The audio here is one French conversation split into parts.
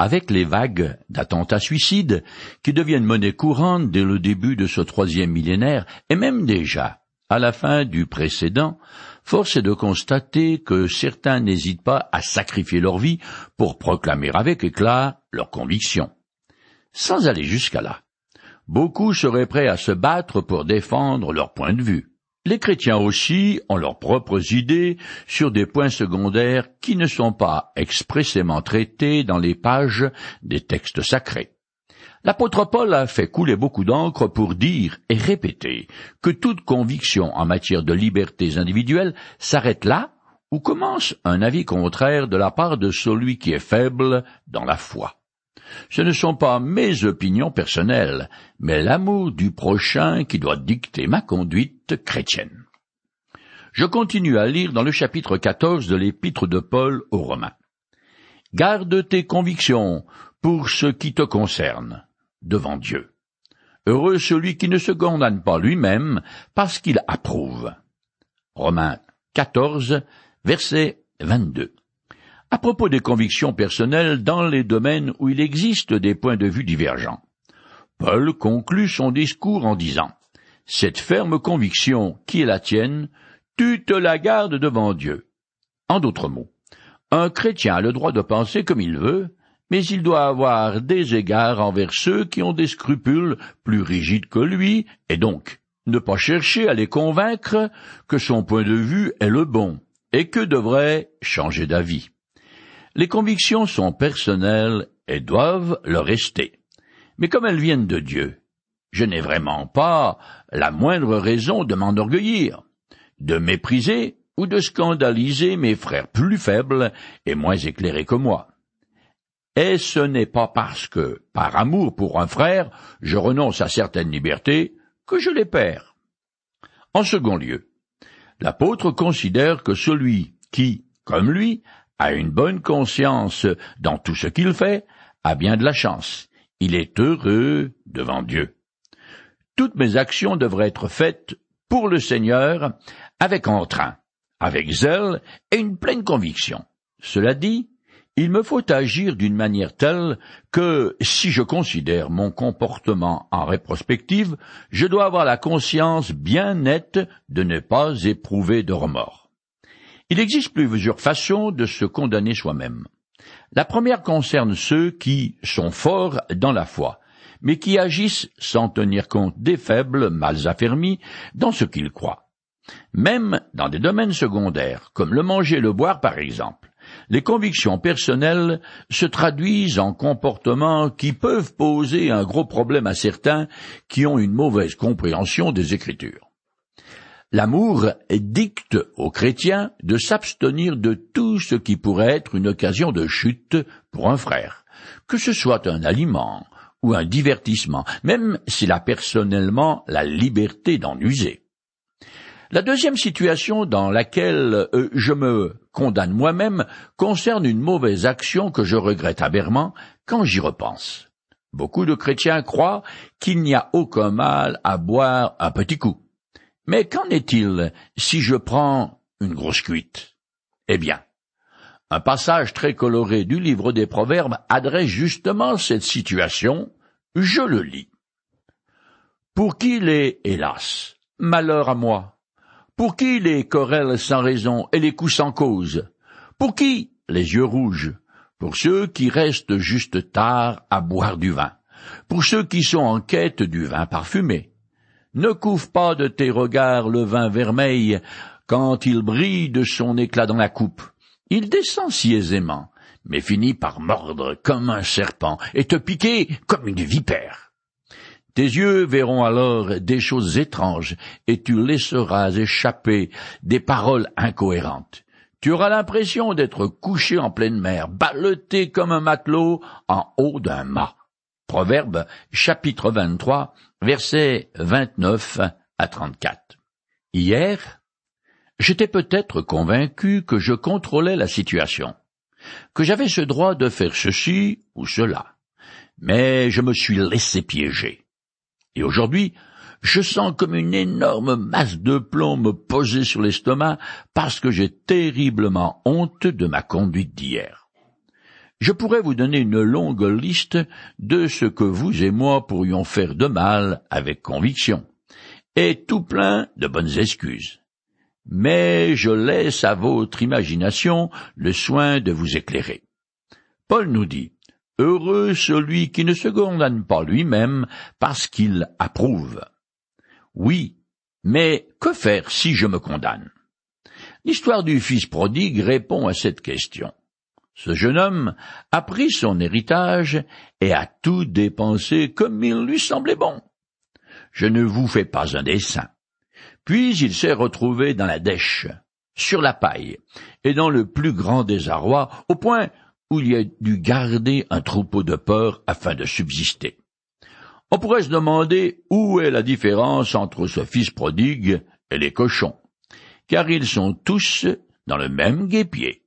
avec les vagues d'attentats suicides qui deviennent monnaie courante dès le début de ce troisième millénaire et même déjà à la fin du précédent, force est de constater que certains n'hésitent pas à sacrifier leur vie pour proclamer avec éclat leurs convictions. Sans aller jusqu'à là, beaucoup seraient prêts à se battre pour défendre leur point de vue. Les chrétiens aussi ont leurs propres idées sur des points secondaires qui ne sont pas expressément traités dans les pages des textes sacrés. L'apôtre Paul a fait couler beaucoup d'encre pour dire et répéter que toute conviction en matière de libertés individuelles s'arrête là où commence un avis contraire de la part de celui qui est faible dans la foi. Ce ne sont pas mes opinions personnelles, mais l'amour du prochain qui doit dicter ma conduite chrétienne. Je continue à lire dans le chapitre 14 de l'épître de Paul aux Romains. Garde tes convictions pour ce qui te concerne devant Dieu. Heureux celui qui ne se condamne pas lui-même parce qu'il approuve. Romains 14, verset 22. À propos des convictions personnelles dans les domaines où il existe des points de vue divergents. Paul conclut son discours en disant Cette ferme conviction qui est la tienne, tu te la gardes devant Dieu. En d'autres mots, un chrétien a le droit de penser comme il veut, mais il doit avoir des égards envers ceux qui ont des scrupules plus rigides que lui, et donc ne pas chercher à les convaincre que son point de vue est le bon, et que devrait changer d'avis. Les convictions sont personnelles et doivent le rester. Mais comme elles viennent de Dieu, je n'ai vraiment pas la moindre raison de m'enorgueillir, de mépriser ou de scandaliser mes frères plus faibles et moins éclairés que moi. Et ce n'est pas parce que, par amour pour un frère, je renonce à certaines libertés que je les perds. En second lieu, l'apôtre considère que celui qui, comme lui, a une bonne conscience dans tout ce qu'il fait, a bien de la chance. Il est heureux devant Dieu. Toutes mes actions devraient être faites pour le Seigneur avec entrain, avec zèle et une pleine conviction. Cela dit, il me faut agir d'une manière telle que, si je considère mon comportement en rétrospective, je dois avoir la conscience bien nette de ne pas éprouver de remords. Il existe plusieurs façons de se condamner soi-même. La première concerne ceux qui sont forts dans la foi, mais qui agissent sans tenir compte des faibles mal affermis dans ce qu'ils croient. Même dans des domaines secondaires, comme le manger et le boire par exemple les convictions personnelles se traduisent en comportements qui peuvent poser un gros problème à certains qui ont une mauvaise compréhension des Écritures. L'amour dicte aux chrétiens de s'abstenir de tout ce qui pourrait être une occasion de chute pour un frère, que ce soit un aliment ou un divertissement, même s'il a personnellement la liberté d'en user. La deuxième situation dans laquelle euh, je me condamne moi-même concerne une mauvaise action que je regrette amèrement quand j'y repense. Beaucoup de chrétiens croient qu'il n'y a aucun mal à boire un petit coup. Mais qu'en est-il si je prends une grosse cuite? Eh bien, un passage très coloré du livre des Proverbes adresse justement cette situation. Je le lis. Pour qui l'est, hélas, malheur à moi, pour qui les querelles sans raison et les coups sans cause? Pour qui les yeux rouges? Pour ceux qui restent juste tard à boire du vin. Pour ceux qui sont en quête du vin parfumé. Ne couvre pas de tes regards le vin vermeil quand il brille de son éclat dans la coupe. Il descend si aisément, mais finit par mordre comme un serpent et te piquer comme une vipère. Tes yeux verront alors des choses étranges, et tu laisseras échapper des paroles incohérentes. Tu auras l'impression d'être couché en pleine mer, ballotté comme un matelot en haut d'un mât. Proverbe chapitre 23, versets 29 à 34. Hier, j'étais peut-être convaincu que je contrôlais la situation, que j'avais ce droit de faire ceci ou cela, mais je me suis laissé piéger. Et aujourd'hui, je sens comme une énorme masse de plomb me poser sur l'estomac parce que j'ai terriblement honte de ma conduite d'hier. Je pourrais vous donner une longue liste de ce que vous et moi pourrions faire de mal avec conviction, et tout plein de bonnes excuses. Mais je laisse à votre imagination le soin de vous éclairer. Paul nous dit, Heureux celui qui ne se condamne pas lui-même parce qu'il approuve. Oui, mais que faire si je me condamne? L'histoire du fils prodigue répond à cette question. Ce jeune homme a pris son héritage et a tout dépensé comme il lui semblait bon. Je ne vous fais pas un dessin. Puis il s'est retrouvé dans la dèche, sur la paille, et dans le plus grand désarroi, au point où il a dû garder un troupeau de peur afin de subsister. On pourrait se demander où est la différence entre ce fils prodigue et les cochons, car ils sont tous dans le même guépier.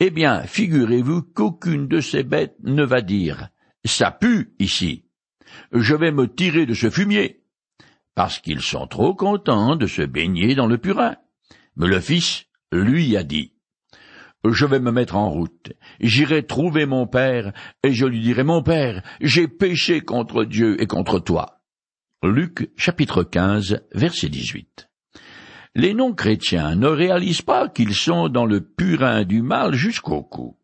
Eh bien, figurez-vous qu'aucune de ces bêtes ne va dire Ça pue ici. Je vais me tirer de ce fumier. Parce qu'ils sont trop contents de se baigner dans le purin. Mais le fils, lui, a dit Je vais me mettre en route. J'irai trouver mon père, et je lui dirai Mon père, j'ai péché contre Dieu et contre toi. Luc chapitre 15, verset 18 les non-chrétiens ne réalisent pas qu'ils sont dans le purin du mal jusqu'au cou,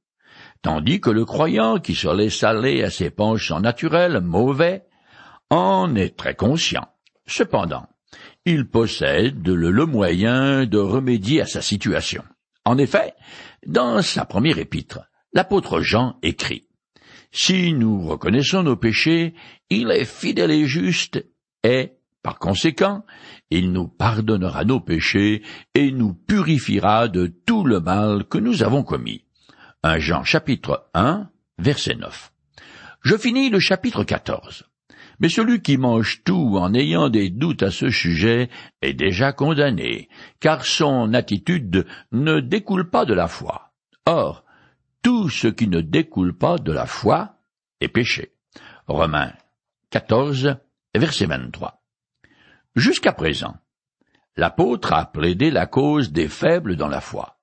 tandis que le croyant qui se laisse aller à ses penchants naturels mauvais en est très conscient. Cependant, il possède le, le moyen de remédier à sa situation. En effet, dans sa première épître, l'apôtre Jean écrit Si nous reconnaissons nos péchés, il est fidèle et juste, et, par conséquent, il nous pardonnera nos péchés et nous purifiera de tout le mal que nous avons commis. 1 Jean chapitre 1, verset 9. Je finis le chapitre 14. Mais celui qui mange tout en ayant des doutes à ce sujet est déjà condamné, car son attitude ne découle pas de la foi. Or, tout ce qui ne découle pas de la foi est péché. Romains 14, verset 23. Jusqu'à présent, l'apôtre a plaidé la cause des faibles dans la foi,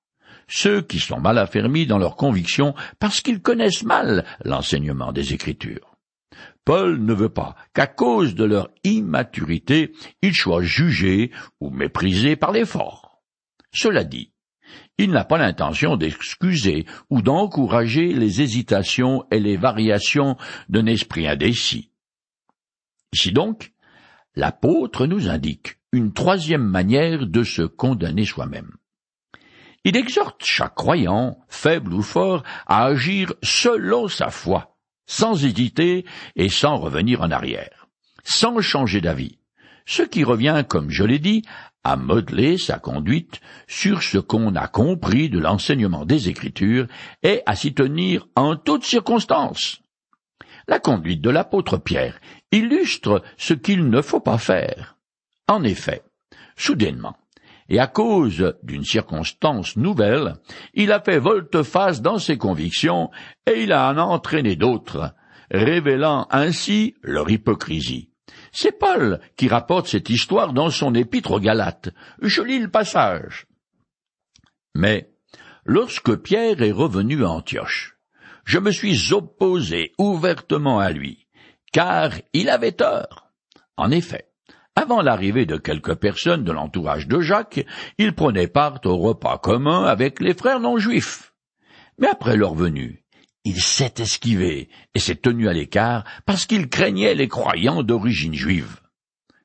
ceux qui sont mal affermis dans leurs convictions parce qu'ils connaissent mal l'enseignement des Écritures. Paul ne veut pas qu'à cause de leur immaturité, ils soient jugés ou méprisés par les forts. Cela dit, il n'a pas l'intention d'excuser ou d'encourager les hésitations et les variations d'un esprit indécis. Ici donc, l'apôtre nous indique une troisième manière de se condamner soi-même. Il exhorte chaque croyant, faible ou fort, à agir selon sa foi, sans hésiter et sans revenir en arrière, sans changer d'avis, ce qui revient, comme je l'ai dit, à modeler sa conduite sur ce qu'on a compris de l'enseignement des Écritures et à s'y tenir en toutes circonstances. La conduite de l'apôtre Pierre illustre ce qu'il ne faut pas faire. En effet, soudainement, et à cause d'une circonstance nouvelle, il a fait volte-face dans ses convictions et il a en entraîné d'autres, révélant ainsi leur hypocrisie. C'est Paul qui rapporte cette histoire dans son épître aux Galates. Je lis le passage. Mais, lorsque Pierre est revenu à Antioche, je me suis opposé ouvertement à lui, car il avait tort. En effet, avant l'arrivée de quelques personnes de l'entourage de Jacques, il prenait part au repas commun avec les frères non juifs. Mais après leur venue, il s'est esquivé et s'est tenu à l'écart parce qu'il craignait les croyants d'origine juive.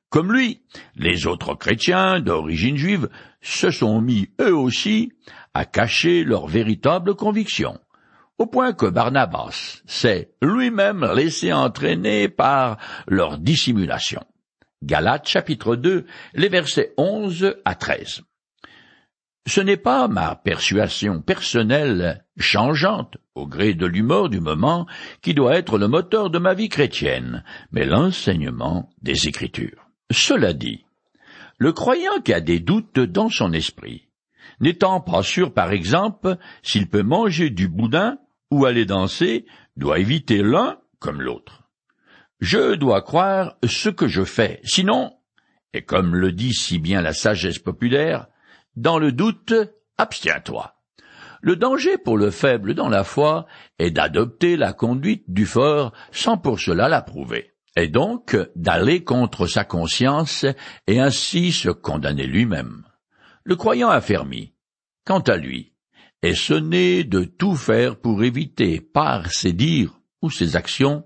Comme lui, les autres chrétiens d'origine juive se sont mis eux aussi à cacher leurs véritables convictions au point que Barnabas s'est lui-même laissé entraîner par leur dissimulation. Galates chapitre 2, les versets 11 à 13. Ce n'est pas ma persuasion personnelle changeante au gré de l'humeur du moment qui doit être le moteur de ma vie chrétienne, mais l'enseignement des Écritures. Cela dit, le croyant qui a des doutes dans son esprit, n'étant pas sûr par exemple s'il peut manger du boudin ou aller danser doit éviter l'un comme l'autre. Je dois croire ce que je fais, sinon, et comme le dit si bien la sagesse populaire, dans le doute, abstiens-toi. Le danger pour le faible dans la foi est d'adopter la conduite du fort sans pour cela l'approuver, et donc d'aller contre sa conscience et ainsi se condamner lui-même. Le croyant affermi, quant à lui, est sonné de tout faire pour éviter, par ses dires ou ses actions,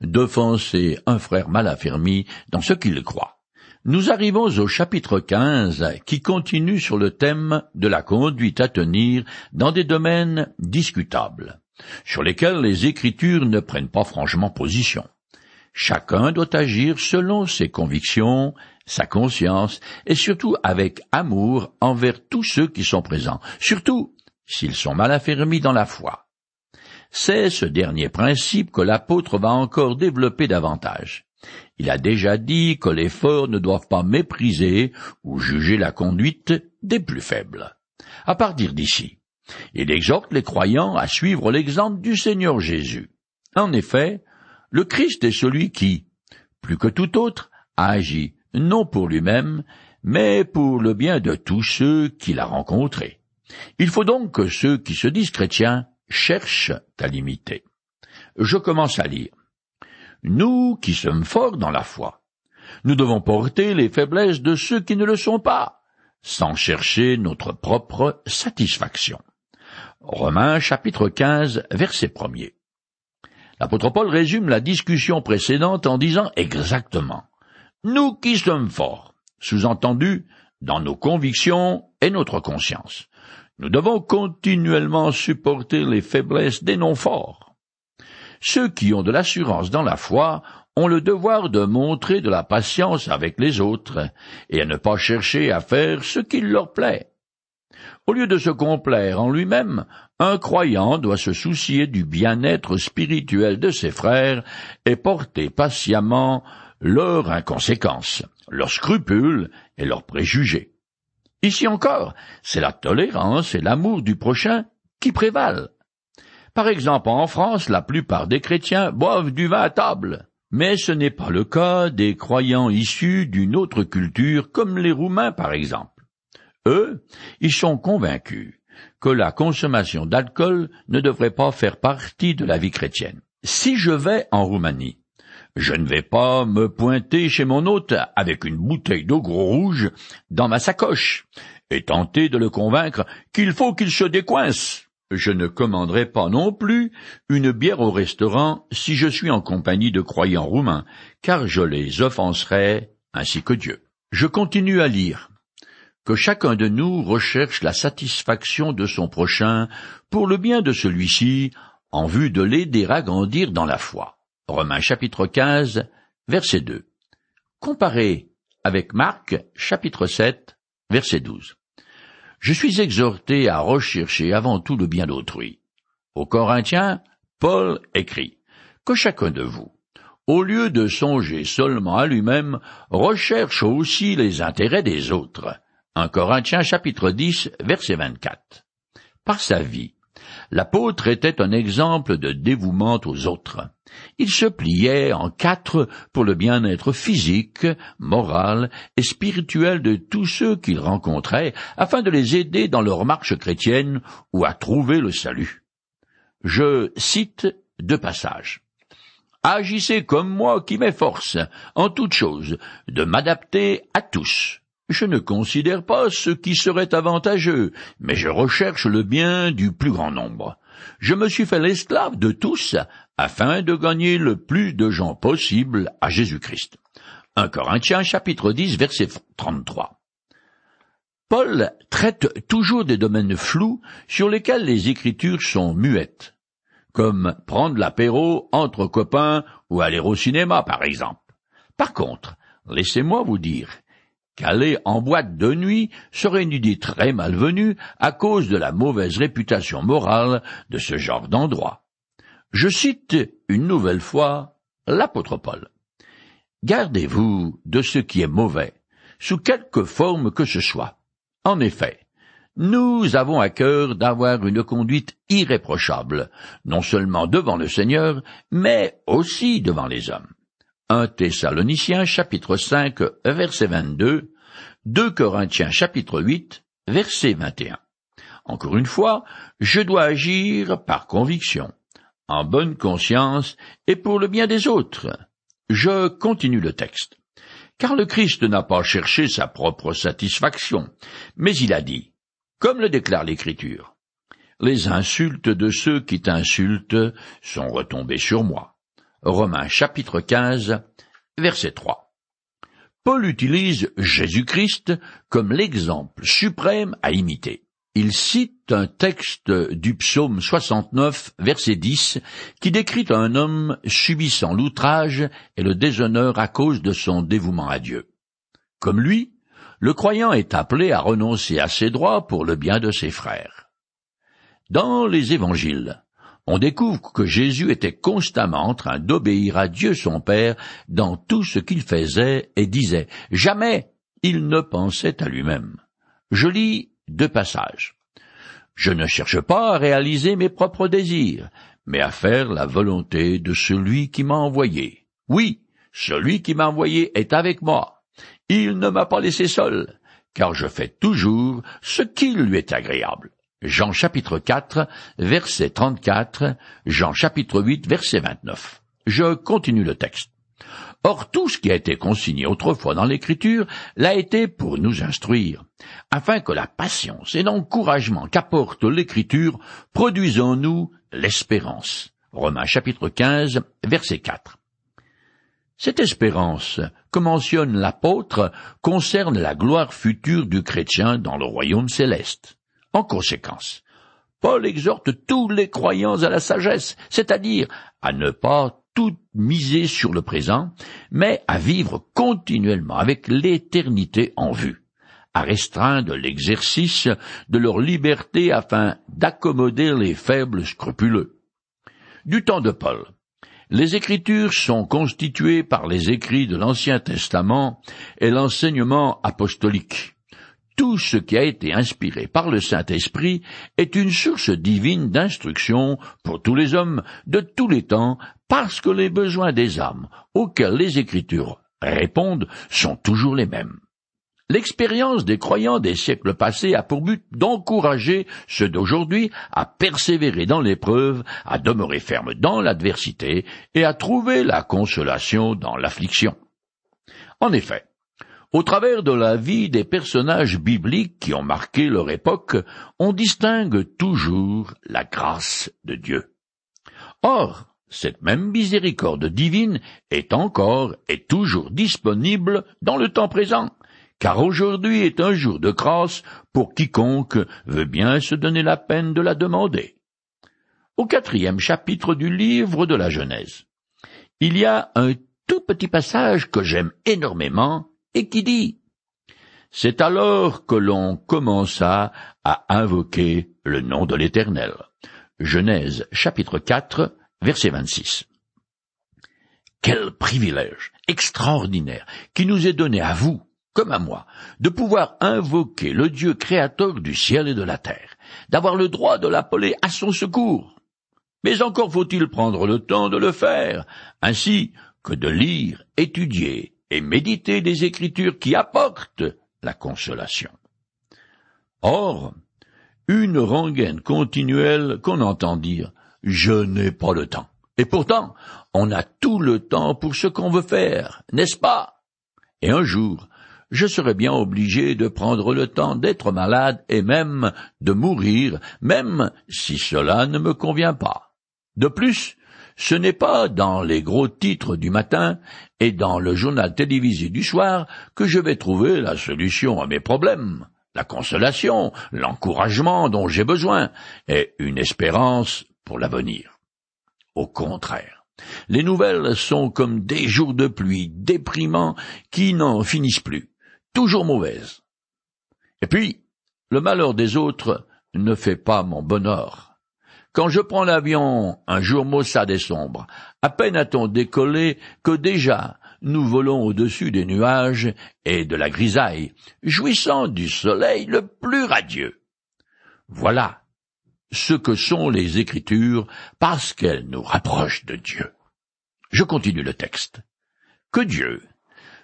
d'offenser un frère mal affermi dans ce qu'il croit. Nous arrivons au chapitre 15 qui continue sur le thème de la conduite à tenir dans des domaines discutables, sur lesquels les Écritures ne prennent pas franchement position. Chacun doit agir selon ses convictions, sa conscience, et surtout avec amour envers tous ceux qui sont présents, surtout s'ils sont mal affermis dans la foi. C'est ce dernier principe que l'apôtre va encore développer davantage. Il a déjà dit que les forts ne doivent pas mépriser ou juger la conduite des plus faibles. À partir d'ici, il exhorte les croyants à suivre l'exemple du Seigneur Jésus. En effet, le Christ est celui qui, plus que tout autre, a agi non pour lui-même, mais pour le bien de tous ceux qu'il a rencontrés. Il faut donc que ceux qui se disent chrétiens cherchent à l'imiter. Je commence à lire nous qui sommes forts dans la foi. Nous devons porter les faiblesses de ceux qui ne le sont pas, sans chercher notre propre satisfaction. Romains chapitre 15 verset 1 L'apôtre Paul résume la discussion précédente en disant exactement Nous qui sommes forts, sous-entendu dans nos convictions et notre conscience. Nous devons continuellement supporter les faiblesses des non-forts. Ceux qui ont de l'assurance dans la foi ont le devoir de montrer de la patience avec les autres, et à ne pas chercher à faire ce qu'il leur plaît. Au lieu de se complaire en lui-même, un croyant doit se soucier du bien-être spirituel de ses frères et porter patiemment leurs inconséquences, leurs scrupules et leurs préjugés. Ici encore, c'est la tolérance et l'amour du prochain qui prévalent. Par exemple, en France, la plupart des chrétiens boivent du vin à table. Mais ce n'est pas le cas des croyants issus d'une autre culture, comme les Roumains par exemple. Eux, ils sont convaincus que la consommation d'alcool ne devrait pas faire partie de la vie chrétienne. Si je vais en Roumanie, je ne vais pas me pointer chez mon hôte avec une bouteille d'eau gros rouge dans ma sacoche et tenter de le convaincre qu'il faut qu'il se décoince. Je ne commanderai pas non plus une bière au restaurant si je suis en compagnie de croyants roumains, car je les offenserai ainsi que Dieu. Je continue à lire. Que chacun de nous recherche la satisfaction de son prochain pour le bien de celui-ci, en vue de l'aider à grandir dans la foi. Romains chapitre 15, verset 2. Comparé avec Marc chapitre 7, verset 12 je suis exhorté à rechercher avant tout le bien d'autrui. Aux Corinthiens, Paul écrit que chacun de vous, au lieu de songer seulement à lui-même, recherche aussi les intérêts des autres. 1 Corinthiens chapitre 10 verset 24. Par sa vie, l'apôtre était un exemple de dévouement aux autres. Il se pliait en quatre pour le bien-être physique, moral et spirituel de tous ceux qu'il rencontrait, afin de les aider dans leur marche chrétienne ou à trouver le salut. Je cite deux passages. Agissez comme moi qui m'efforce, en toute chose, de m'adapter à tous. Je ne considère pas ce qui serait avantageux, mais je recherche le bien du plus grand nombre. Je me suis fait l'esclave de tous afin de gagner le plus de gens possible à Jésus-Christ. 1 Corinthiens chapitre 10 verset 33. Paul traite toujours des domaines flous sur lesquels les Écritures sont muettes, comme prendre l'apéro entre copains ou aller au cinéma par exemple. Par contre, laissez-moi vous dire qu'aller en boîte de nuit serait une idée très malvenue à cause de la mauvaise réputation morale de ce genre d'endroit. Je cite une nouvelle fois l'apôtre Paul. Gardez-vous de ce qui est mauvais, sous quelque forme que ce soit. En effet, nous avons à cœur d'avoir une conduite irréprochable, non seulement devant le Seigneur, mais aussi devant les hommes. 1 Thessaloniciens chapitre 5 verset 22, 2 Corinthiens chapitre 8 verset 21. Encore une fois, je dois agir par conviction, en bonne conscience et pour le bien des autres. Je continue le texte. Car le Christ n'a pas cherché sa propre satisfaction, mais il a dit, comme le déclare l'Écriture, les insultes de ceux qui t'insultent sont retombées sur moi. Romains chapitre 15, verset 3. Paul utilise Jésus-Christ comme l'exemple suprême à imiter. Il cite un texte du psaume 69, verset 10, qui décrit un homme subissant l'outrage et le déshonneur à cause de son dévouement à Dieu. Comme lui, le croyant est appelé à renoncer à ses droits pour le bien de ses frères. Dans les évangiles, on découvre que Jésus était constamment en train d'obéir à Dieu son Père dans tout ce qu'il faisait et disait. Jamais il ne pensait à lui-même. Je lis deux passages. Je ne cherche pas à réaliser mes propres désirs, mais à faire la volonté de celui qui m'a envoyé. Oui, celui qui m'a envoyé est avec moi. Il ne m'a pas laissé seul, car je fais toujours ce qui lui est agréable. Jean chapitre 4, verset 34, Jean chapitre 8, verset 29. Je continue le texte. Or tout ce qui a été consigné autrefois dans l'Écriture l'a été pour nous instruire, afin que la patience et l'encouragement qu'apporte l'Écriture produisent en nous l'espérance. Romains chapitre 15, verset 4. Cette espérance que mentionne l'apôtre concerne la gloire future du chrétien dans le royaume céleste. En conséquence, Paul exhorte tous les croyants à la sagesse, c'est-à-dire à ne pas tout miser sur le présent, mais à vivre continuellement avec l'éternité en vue, à restreindre l'exercice de leur liberté afin d'accommoder les faibles scrupuleux. Du temps de Paul, les Écritures sont constituées par les écrits de l'Ancien Testament et l'enseignement apostolique. Tout ce qui a été inspiré par le Saint-Esprit est une source divine d'instruction pour tous les hommes de tous les temps parce que les besoins des âmes auxquels les Écritures répondent sont toujours les mêmes. L'expérience des croyants des siècles passés a pour but d'encourager ceux d'aujourd'hui à persévérer dans l'épreuve, à demeurer fermes dans l'adversité et à trouver la consolation dans l'affliction. En effet, au travers de la vie des personnages bibliques qui ont marqué leur époque, on distingue toujours la grâce de Dieu. Or, cette même miséricorde divine est encore et toujours disponible dans le temps présent, car aujourd'hui est un jour de grâce pour quiconque veut bien se donner la peine de la demander. Au quatrième chapitre du livre de la Genèse, il y a un tout petit passage que j'aime énormément et qui dit C'est alors que l'on commença à invoquer le nom de l'Éternel. Genèse chapitre 4 Verset 26. Quel privilège extraordinaire qui nous est donné à vous, comme à moi, de pouvoir invoquer le Dieu créateur du ciel et de la terre, d'avoir le droit de l'appeler à son secours. Mais encore faut-il prendre le temps de le faire, ainsi que de lire, étudier et méditer des Écritures qui apportent la consolation. Or, une rengaine continuelle qu'on entend dire je n'ai pas le temps. Et pourtant, on a tout le temps pour ce qu'on veut faire, n'est-ce pas? Et un jour, je serai bien obligé de prendre le temps d'être malade et même de mourir, même si cela ne me convient pas. De plus, ce n'est pas dans les gros titres du matin et dans le journal télévisé du soir que je vais trouver la solution à mes problèmes, la consolation, l'encouragement dont j'ai besoin, et une espérance pour l'avenir. Au contraire, les nouvelles sont comme des jours de pluie déprimants qui n'en finissent plus, toujours mauvaises. Et puis, le malheur des autres ne fait pas mon bonheur. Quand je prends l'avion, un jour maussade et sombre, à peine a-t-on décollé que déjà nous volons au-dessus des nuages et de la grisaille, jouissant du soleil le plus radieux. Voilà ce que sont les Écritures parce qu'elles nous rapprochent de Dieu. Je continue le texte. Que Dieu,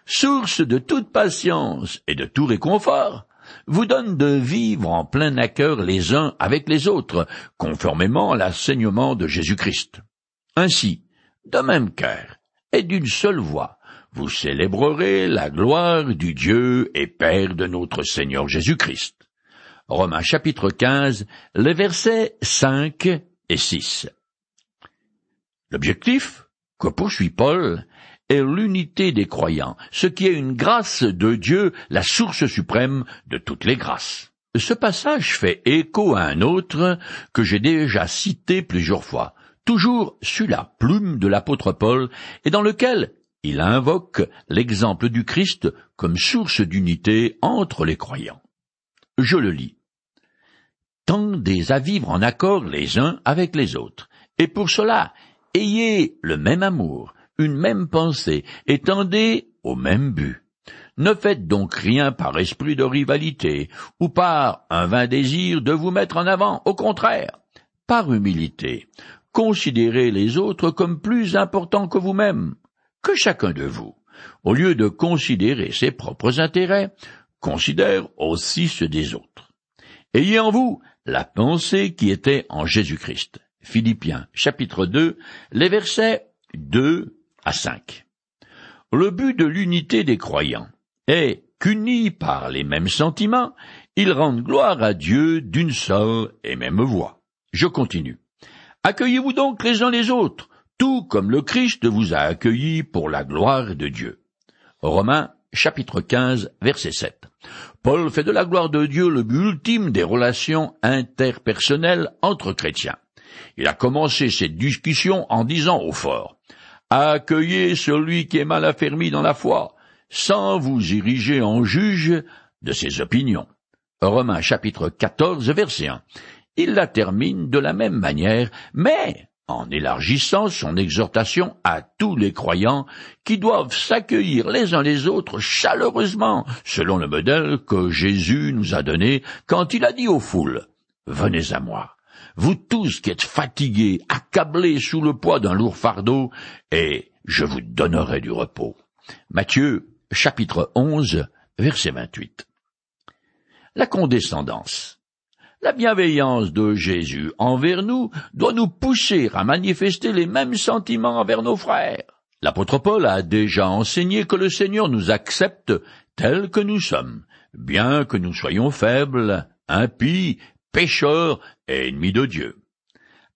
source de toute patience et de tout réconfort, vous donne de vivre en plein accord les uns avec les autres, conformément à l'enseignement de Jésus-Christ. Ainsi, de même cœur et d'une seule voix, vous célébrerez la gloire du Dieu et Père de notre Seigneur Jésus-Christ. Romains chapitre 15, les versets 5 et 6. L'objectif que poursuit Paul est l'unité des croyants, ce qui est une grâce de Dieu, la source suprême de toutes les grâces. Ce passage fait écho à un autre que j'ai déjà cité plusieurs fois, toujours sous la plume de l'apôtre Paul, et dans lequel il invoque l'exemple du Christ comme source d'unité entre les croyants. Je le lis. Tendez à vivre en accord les uns avec les autres, et pour cela, ayez le même amour, une même pensée, et tendez au même but. Ne faites donc rien par esprit de rivalité, ou par un vain désir de vous mettre en avant, au contraire, par humilité, considérez les autres comme plus importants que vous-même, que chacun de vous, au lieu de considérer ses propres intérêts, considère aussi ceux des autres. Ayez en vous la pensée qui était en Jésus-Christ. Philippiens chapitre 2, les versets 2 à 5. Le but de l'unité des croyants est qu'unis par les mêmes sentiments, ils rendent gloire à Dieu d'une seule et même voix. Je continue. Accueillez-vous donc les uns les autres, tout comme le Christ vous a accueillis pour la gloire de Dieu. Romains chapitre 15 verset 7. Paul fait de la gloire de Dieu le but ultime des relations interpersonnelles entre chrétiens. Il a commencé cette discussion en disant au fort Accueillez celui qui est mal affermi dans la foi, sans vous ériger en juge de ses opinions. Romains chapitre 14 verset 1 il la termine de la même manière, mais en élargissant son exhortation à tous les croyants qui doivent s'accueillir les uns les autres chaleureusement, selon le modèle que Jésus nous a donné quand il a dit aux foules Venez à moi, vous tous qui êtes fatigués, accablés sous le poids d'un lourd fardeau, et je vous donnerai du repos. Matthieu chapitre 11 verset 28. La condescendance. La bienveillance de Jésus envers nous doit nous pousser à manifester les mêmes sentiments envers nos frères. L'apôtre Paul a déjà enseigné que le Seigneur nous accepte tels que nous sommes, bien que nous soyons faibles, impies, pécheurs ennemis de Dieu.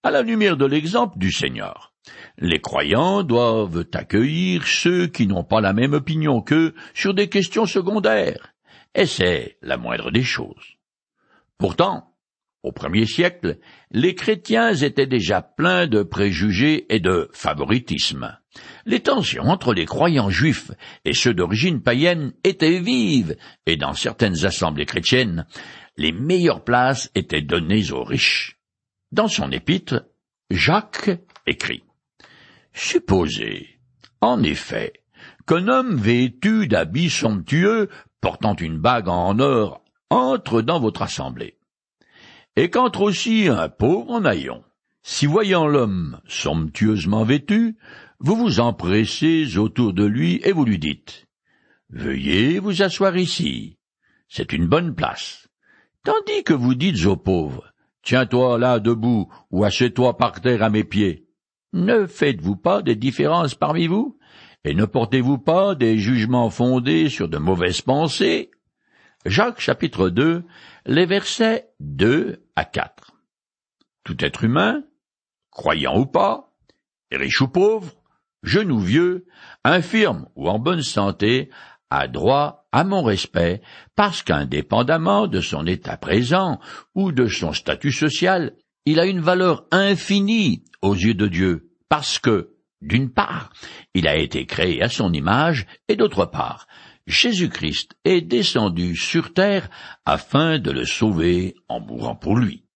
À la lumière de l'exemple du Seigneur, les croyants doivent accueillir ceux qui n'ont pas la même opinion qu'eux sur des questions secondaires, et c'est la moindre des choses. Pourtant, au premier siècle, les chrétiens étaient déjà pleins de préjugés et de favoritisme. Les tensions entre les croyants juifs et ceux d'origine païenne étaient vives, et dans certaines assemblées chrétiennes, les meilleures places étaient données aux riches. Dans son épître, Jacques écrit Supposez, en effet, qu'un homme vêtu d'habits somptueux, portant une bague en or, entre dans votre assemblée et qu'entre aussi un pauvre en haillons. Si voyant l'homme somptueusement vêtu, vous vous empressez autour de lui et vous lui dites Veuillez vous asseoir ici. C'est une bonne place. Tandis que vous dites au pauvre Tiens-toi là debout ou assieds-toi par terre à mes pieds. Ne faites-vous pas des différences parmi vous? Et ne portez-vous pas des jugements fondés sur de mauvaises pensées? Jacques chapitre 2, les versets 2 à 4. Tout être humain, croyant ou pas, riche ou pauvre, jeune ou vieux, infirme ou en bonne santé, a droit à mon respect parce qu'indépendamment de son état présent ou de son statut social, il a une valeur infinie aux yeux de Dieu parce que, d'une part, il a été créé à son image et d'autre part, Jésus-Christ est descendu sur terre afin de le sauver en mourant pour lui.